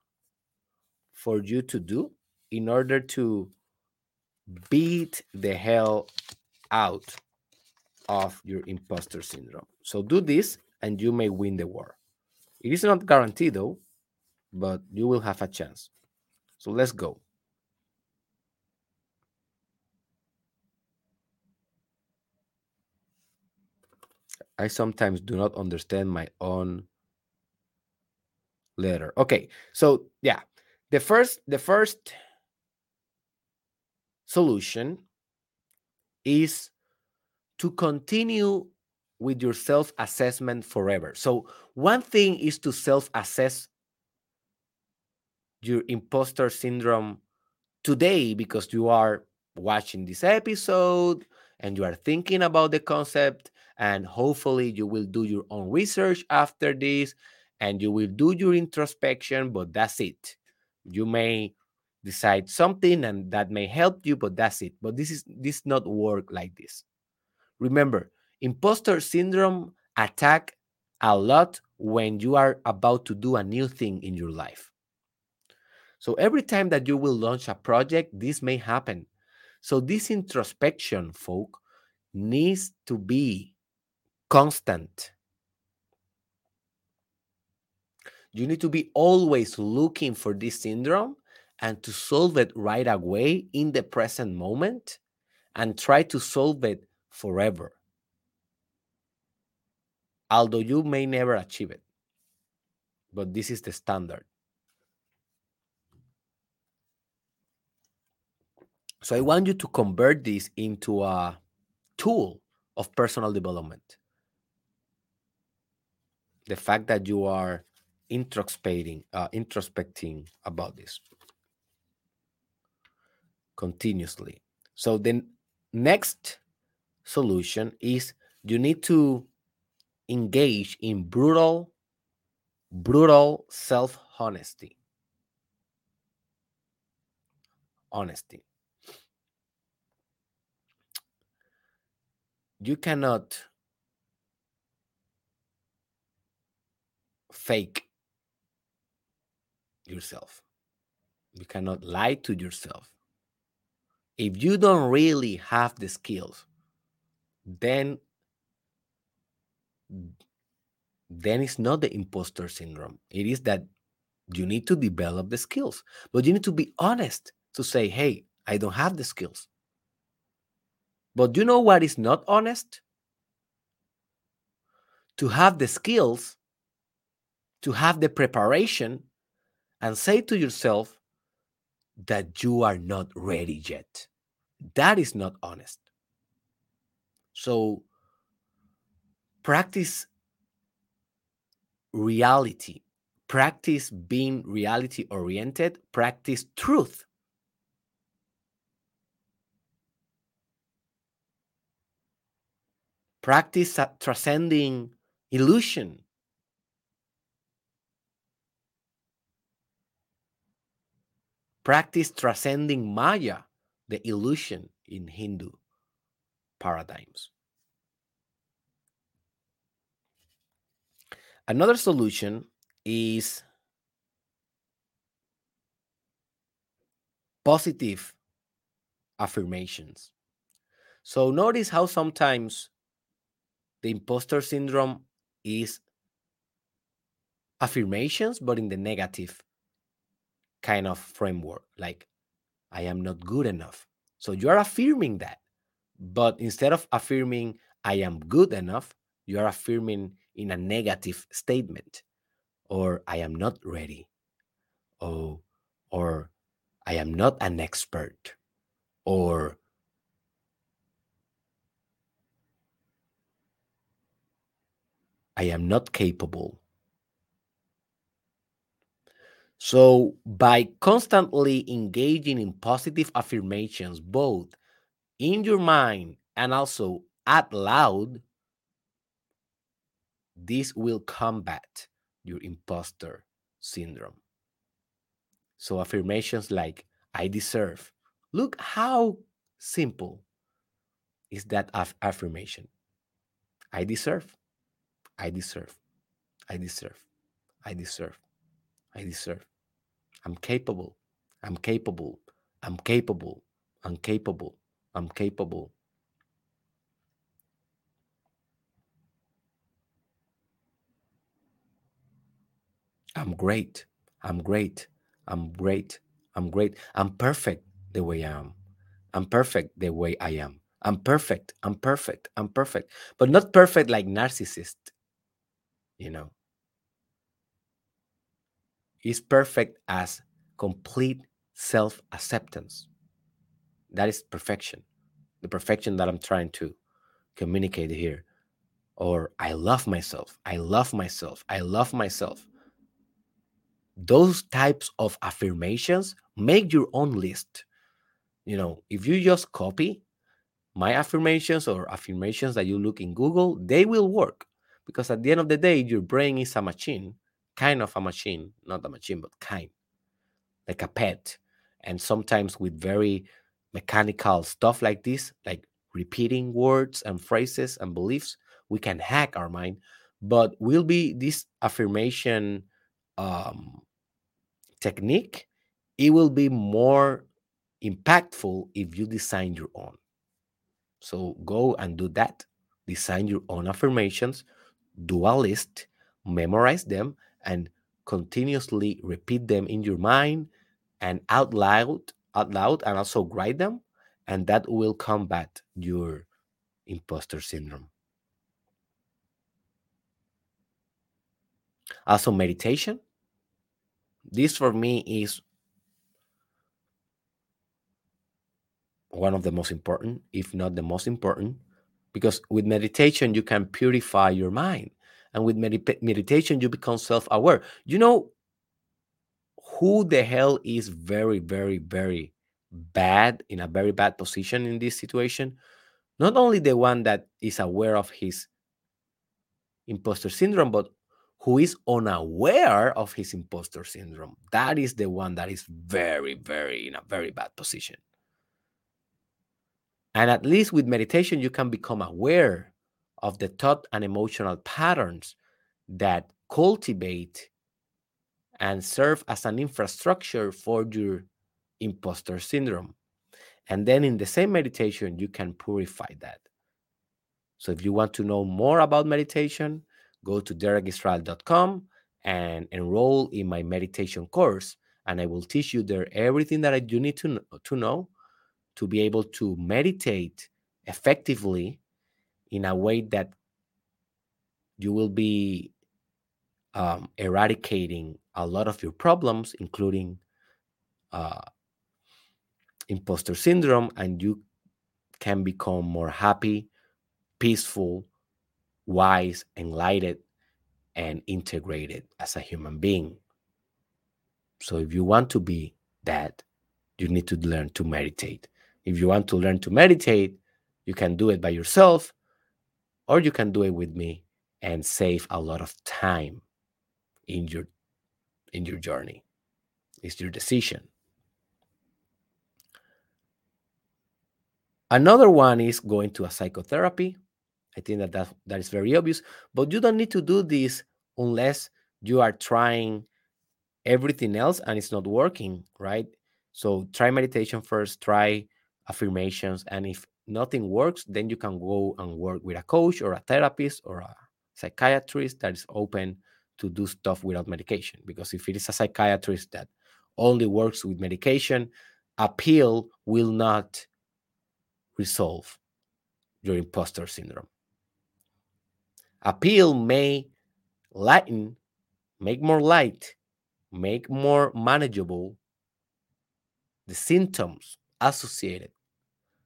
Speaker 1: for you to do in order to beat the hell out of your imposter syndrome. So do this and you may win the war. It is not guaranteed though, but you will have a chance. So let's go. I sometimes do not understand my own letter. Okay. So, yeah. The first the first solution is to continue with your self assessment forever. So, one thing is to self assess your imposter syndrome today because you are watching this episode and you are thinking about the concept and hopefully you will do your own research after this and you will do your introspection but that's it. You may decide something and that may help you but that's it. But this is this not work like this. Remember imposter syndrome attack a lot when you are about to do a new thing in your life. So every time that you will launch a project this may happen. So this introspection folk needs to be constant you need to be always looking for this syndrome and to solve it right away in the present moment and try to solve it forever. Although you may never achieve it, but this is the standard. So I want you to convert this into a tool of personal development. The fact that you are introspecting, uh, introspecting about this continuously. So the next solution is you need to engage in brutal, brutal self honesty. Honesty. You cannot fake yourself. You cannot lie to yourself. If you don't really have the skills, then then it's not the imposter syndrome. It is that you need to develop the skills, but you need to be honest to say, hey, I don't have the skills. But you know what is not honest? To have the skills, to have the preparation, and say to yourself that you are not ready yet. That is not honest. So practice reality, practice being reality oriented, practice truth. Practice uh, transcending illusion. Practice transcending Maya, the illusion in Hindu paradigms. Another solution is positive affirmations. So notice how sometimes the imposter syndrome is affirmations, but in the negative kind of framework, like I am not good enough. So you are affirming that. But instead of affirming I am good enough, you are affirming in a negative statement or I am not ready. Oh, or I am not an expert or I am not capable. So, by constantly engaging in positive affirmations, both in your mind and also out loud, this will combat your imposter syndrome. So, affirmations like, I deserve. Look how simple is that aff- affirmation. I deserve. I deserve. I deserve. I deserve. I deserve. I'm capable. I'm capable. I'm capable. I'm capable. I'm capable. I'm great. I'm great. I'm great. I'm great. I'm perfect the way I am. I'm perfect the way I am. I'm perfect. I'm perfect. I'm perfect. But not perfect like narcissist, you know. Is perfect as complete self acceptance. That is perfection, the perfection that I'm trying to communicate here. Or I love myself, I love myself, I love myself. Those types of affirmations make your own list. You know, if you just copy my affirmations or affirmations that you look in Google, they will work because at the end of the day, your brain is a machine, kind of a machine, not a machine, but kind, like a pet. And sometimes with very mechanical stuff like this, like repeating words and phrases and beliefs, we can hack our mind. But will be this affirmation um, technique, it will be more impactful if you design your own. So go and do that. Design your own affirmations, do a list, memorize them, and continuously repeat them in your mind and out loud, out loud, and also write them, and that will combat your imposter syndrome. Also, meditation. This for me is one of the most important, if not the most important, because with meditation, you can purify your mind. And with med- meditation, you become self aware. You know who the hell is very, very, very bad in a very bad position in this situation? Not only the one that is aware of his imposter syndrome, but who is unaware of his imposter syndrome. That is the one that is very, very in a very bad position. And at least with meditation, you can become aware of the thought and emotional patterns that cultivate and serve as an infrastructure for your imposter syndrome. And then in the same meditation, you can purify that. So if you want to know more about meditation, go to derekisrael.com and enroll in my meditation course. And I will teach you there everything that you need to to know to be able to meditate effectively in a way that you will be um, eradicating a lot of your problems, including uh, imposter syndrome, and you can become more happy, peaceful, wise, enlightened, and integrated as a human being. So, if you want to be that, you need to learn to meditate. If you want to learn to meditate, you can do it by yourself or you can do it with me and save a lot of time in your in your journey. It's your decision. Another one is going to a psychotherapy. I think that, that that is very obvious, but you don't need to do this unless you are trying everything else and it's not working, right? So try meditation first, try affirmations. And if nothing works, then you can go and work with a coach or a therapist or a psychiatrist that is open to do stuff without medication. Because if it is a psychiatrist that only works with medication, a pill will not resolve your imposter syndrome. A pill may lighten, make more light, make more manageable the symptoms associated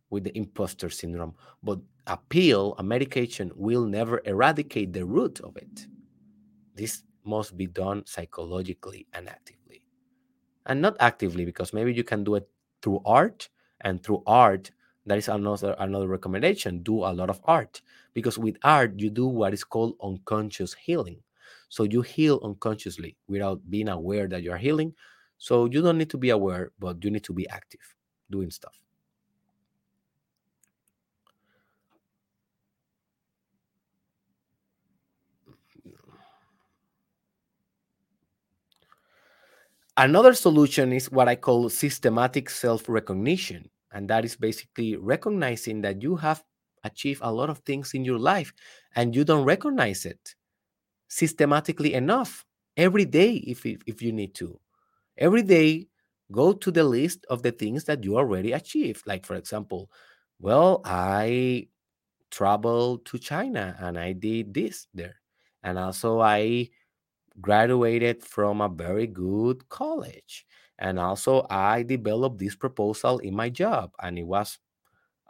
Speaker 1: with the imposter syndrome. But a pill, a medication, will never eradicate the root of it. This must be done psychologically and actively. And not actively, because maybe you can do it through art, and through art, that is another another recommendation. Do a lot of art. Because with art, you do what is called unconscious healing. So you heal unconsciously without being aware that you're healing. So you don't need to be aware, but you need to be active doing stuff. Another solution is what I call systematic self recognition. And that is basically recognizing that you have achieved a lot of things in your life and you don't recognize it systematically enough every day if, if you need to. Every day, go to the list of the things that you already achieved. Like, for example, well, I traveled to China and I did this there. And also, I graduated from a very good college. And also, I developed this proposal in my job, and it was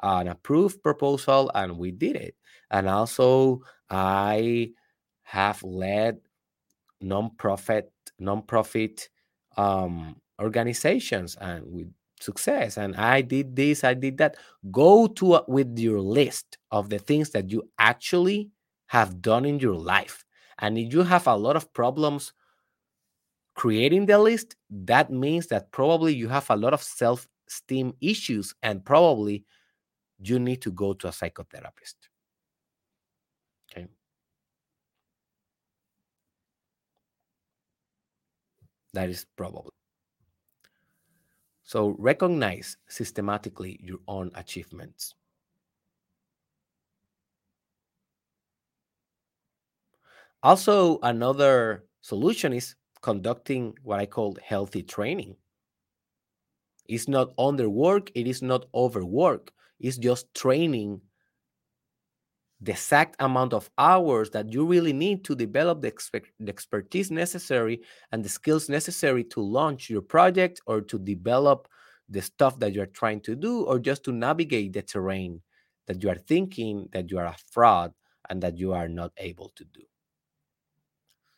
Speaker 1: an approved proposal, and we did it. And also, I have led non-profit non-profit um, organizations and with success and i did this i did that go to a, with your list of the things that you actually have done in your life and if you have a lot of problems creating the list that means that probably you have a lot of self-esteem issues and probably you need to go to a psychotherapist. Okay? That is probably. So recognize systematically your own achievements. Also, another solution is conducting what I call healthy training. It's not underwork, it is not overwork, it's just training the exact amount of hours that you really need to develop the, the, expertise necessary and the skills necessary to launch your project or to develop the stuff that you're trying to do or just to navigate the terrain that you are thinking that you are a fraud and that you are not able to do.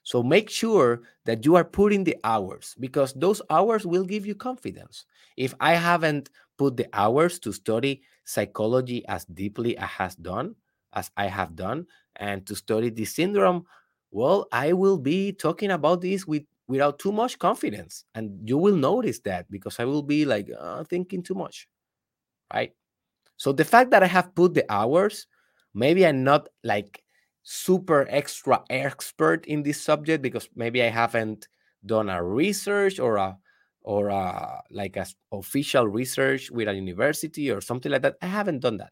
Speaker 1: So make sure that you are putting the hours because those hours will give you confidence. If I haven't put the hours to study psychology as deeply as has done, as I have done, and to study this syndrome, well, I will be talking about this with without too much confidence, and you will notice that because I will be like uh, thinking too much, right? So the fact that I have put the hours, maybe I'm not like super extra expert in this subject because maybe I haven't done a research or a or a, like a official research with a university or something like that. I haven't done that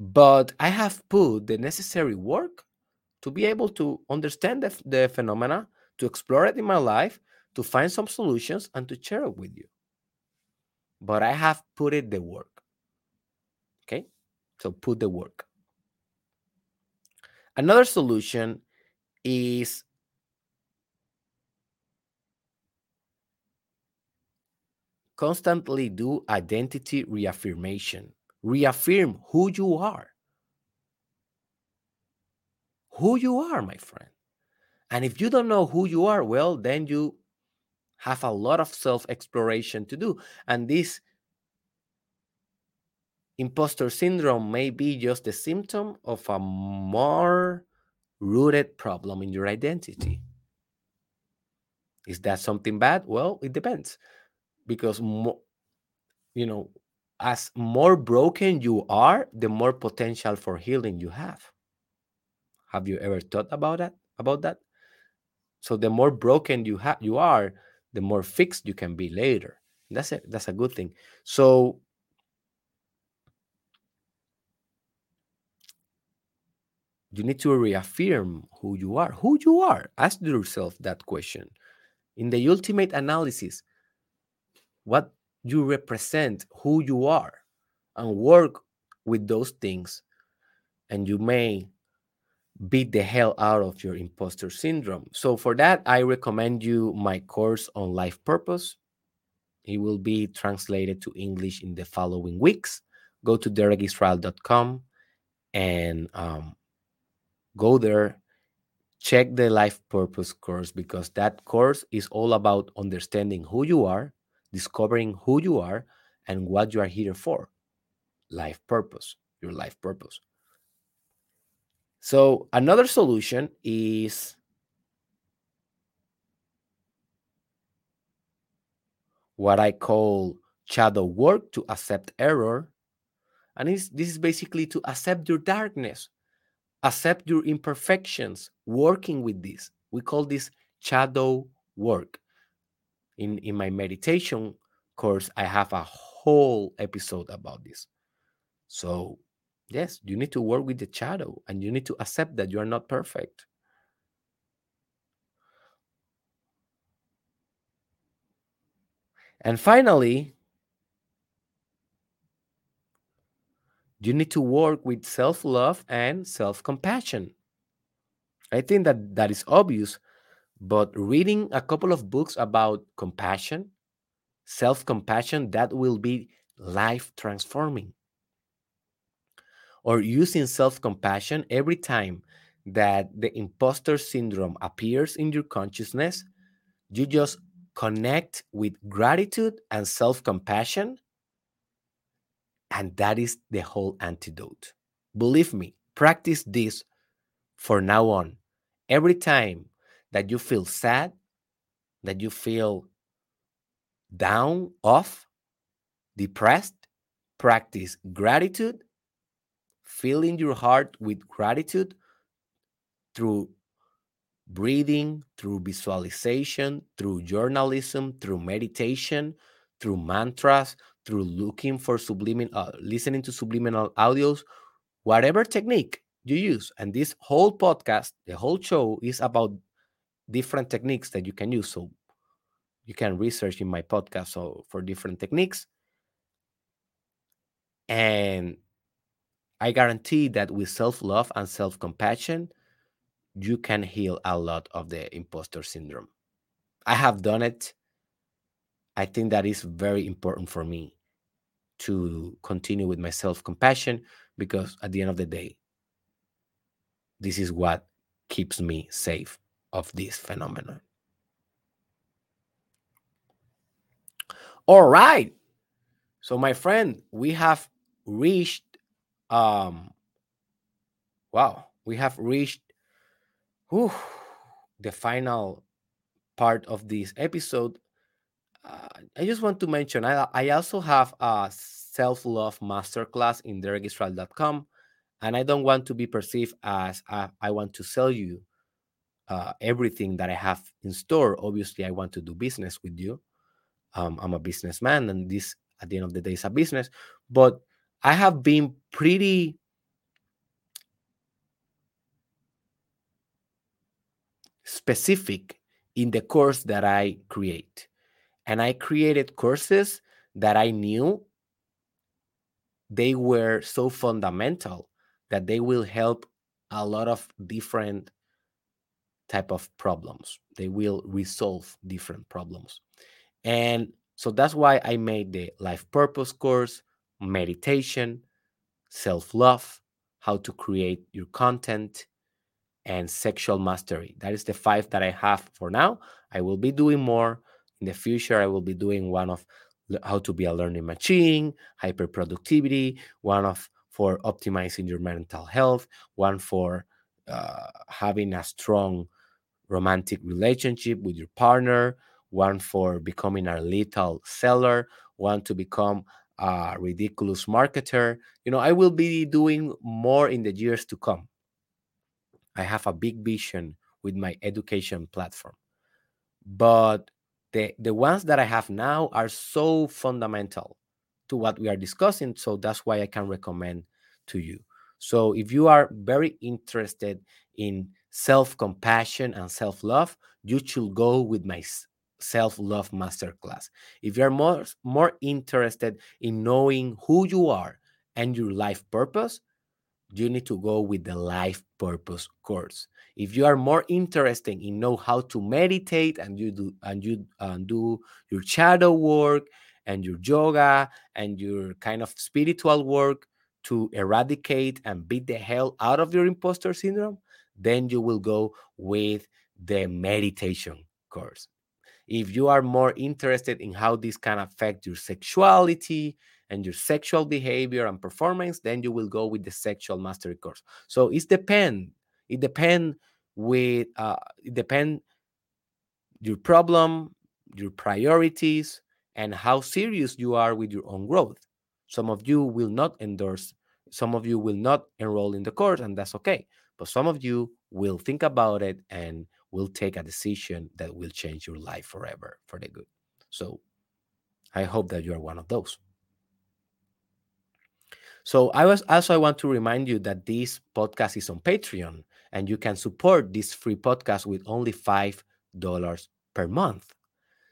Speaker 1: but I have put the necessary work to be able to understand the, the phenomena, to explore it in my life, to find some solutions, and to share it with you. But I have put it the work. Okay? So put the work. Another solution is constantly do identity reaffirmation reaffirm who you are. Who you are, my friend. And if you don't know who you are, well, then you have a lot of self exploration to do. And this imposter syndrome may be just a symptom of a more rooted problem in your identity. Is that something bad? Well, it depends. Because, mo- you know, as more broken you are, the more potential for healing you have. Have you ever thought about that? About that? So the more broken you have you are, the more fixed you can be later. That's it. That's a good thing. So you need to reaffirm who you are. Who you are. Ask yourself that question. In the ultimate analysis, what you represent who you are and work with those things and you may beat the hell out of your imposter syndrome so for that i recommend you my course on life purpose it will be translated to english in the following weeks go to derekisrael.com and um, go there check the life purpose course because that course is all about understanding who you are discovering who you are and what you are here for life purpose, your life purpose. So, another solution is what I call shadow work to accept error. And this is basically to accept your darkness, accept your imperfections, working with this. We call this shadow work. In in my meditation course i have a whole episode about this. So yes you need to work with the shadow and you need to accept that you are not perfect. And finally you need to work with self-love and self-compassion I think that that is obvious, but reading a couple of books about compassion, self compassion, that will be life transforming. Or using self compassion every time that the imposter syndrome appears in your consciousness, you just connect with gratitude and self compassion. And that is the whole antidote. Believe me, practice this for now on. Every time that you feel sad, that you feel down, off, depressed, practice gratitude, filling your heart with gratitude through breathing, through visualization, through journalism, through meditation, through mantras, through looking for subliminal, uh, listening to subliminal audios, whatever technique you use. And this whole podcast, the whole show is about different techniques that you can use. So you can research in my podcast so for different techniques. And I guarantee that with self love and self compassion, you can heal a lot of the imposter syndrome. I have done it. I think that is very important for me to continue with my self compassion because at the end of the day, this is what keeps me safe of this phenomenon. All right. So, my friend, we have reached, um, wow, we have reached whew, the final part of this episode. Uh, I just want to mention I, I also have a self love masterclass in derekisrael.com, and I don't want to be perceived as I, I want to sell you uh, everything that I have in store. Obviously, I want to do business with you. Um, I'm a businessman, and this at the end of the day is a business. But I have been pretty specific in the course that I create. And I created courses that I knew they were so fundamental that they will help a lot of different type of problems. They will resolve different problems. And so that's why I made the life purpose course, meditation, self-love, how to create your content, and sexual mastery. That is the five that I have for now. I will be doing more in the future. I will be doing one of how to be a learning machine, hyper productivity, one of for optimizing your mental health, one for uh, having a strong romantic relationship with your partner, one for becoming a lethal seller, one to become a ridiculous marketer. You know, I will be doing more in the years to come. I have a big vision with my education platform. But the, the ones that I have now are so fundamental to what we are discussing. So that's why I can recommend to you. So if you are very interested in self compassion and self love, you should go with my self love masterclass. If you're more, more interested in knowing who you are and your life purpose, you need to go with the life purpose course. If you are more interested in know how to meditate and you do and you do your shadow work and your yoga and your kind of spiritual work to eradicate and beat the hell out of your imposter syndrome then you will go with the meditation course. If you are more interested in how this can affect your sexuality and your sexual behavior and performance, then you will go with the sexual mastery course. So it depend. It depend with uh, it depend your problem, your priorities, and how serious you are with your own growth. Some of you will not endorse. Some of you will not enroll in the course, and that's okay. But some of you will think about it and will take a decision that will change your life forever for the good. So I hope that you are one of those. So I was also I want to remind you that this podcast is on Patreon and you can support this free podcast with only five dollars per month.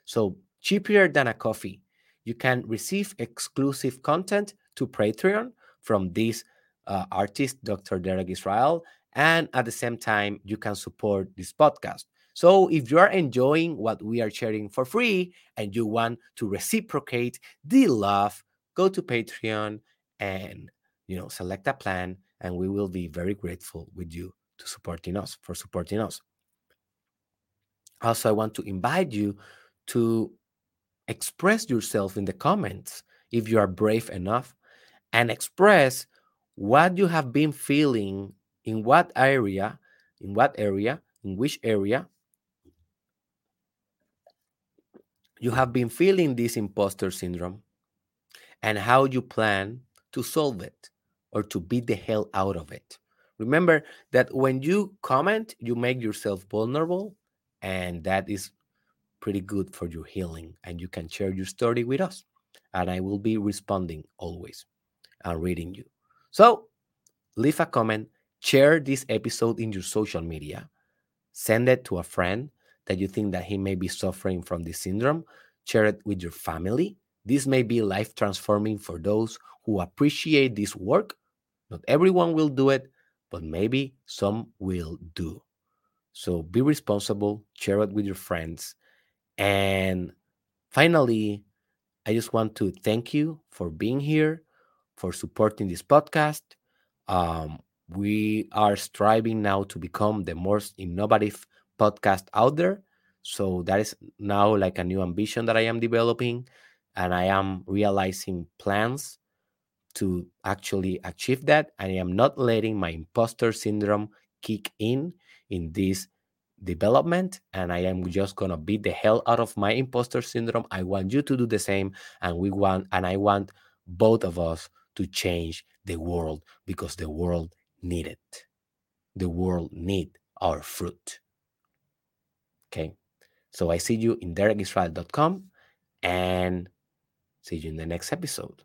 Speaker 1: So cheaper than a coffee. You can receive exclusive content to Patreon from this uh, artist, Dr. Derek Israel, and at the same time, you can support this podcast. So if you are enjoying what we are sharing for free and you want to reciprocate the love, go to Patreon and you know select a plan and we will be very grateful with you to supporting us for supporting us. Also, I want to invite you to express yourself in the comments if you are brave enough and express what you have been feeling in what area, in what area, in which area you have been feeling this imposter syndrome and how you plan to solve it or to beat the hell out of it. Remember that when you comment, you make yourself vulnerable, and that is pretty good for your healing. And you can share your story with us, and I will be responding always and reading you. So leave a comment, share this episode in your social media, send it to a friend that you think that he may be suffering from this syndrome, share it with your family. This may be life transforming for those who appreciate this work. Not everyone will do it, but maybe some will do. So be responsible, share it with your friends. And finally, I just want to thank you for being here, for supporting this podcast. Um, we are striving now to become the most innovative podcast out there. So that is now like a new ambition that I am developing, and I am realizing plans to actually achieve that. And I am not letting my imposter syndrome kick in in this development and i am just going to beat the hell out of my imposter syndrome. I want you to do the same and we want and i want both of us to change the world because the world need it. The world need our fruit. Okay? So i see you in derekisrael.com and see you in the next episode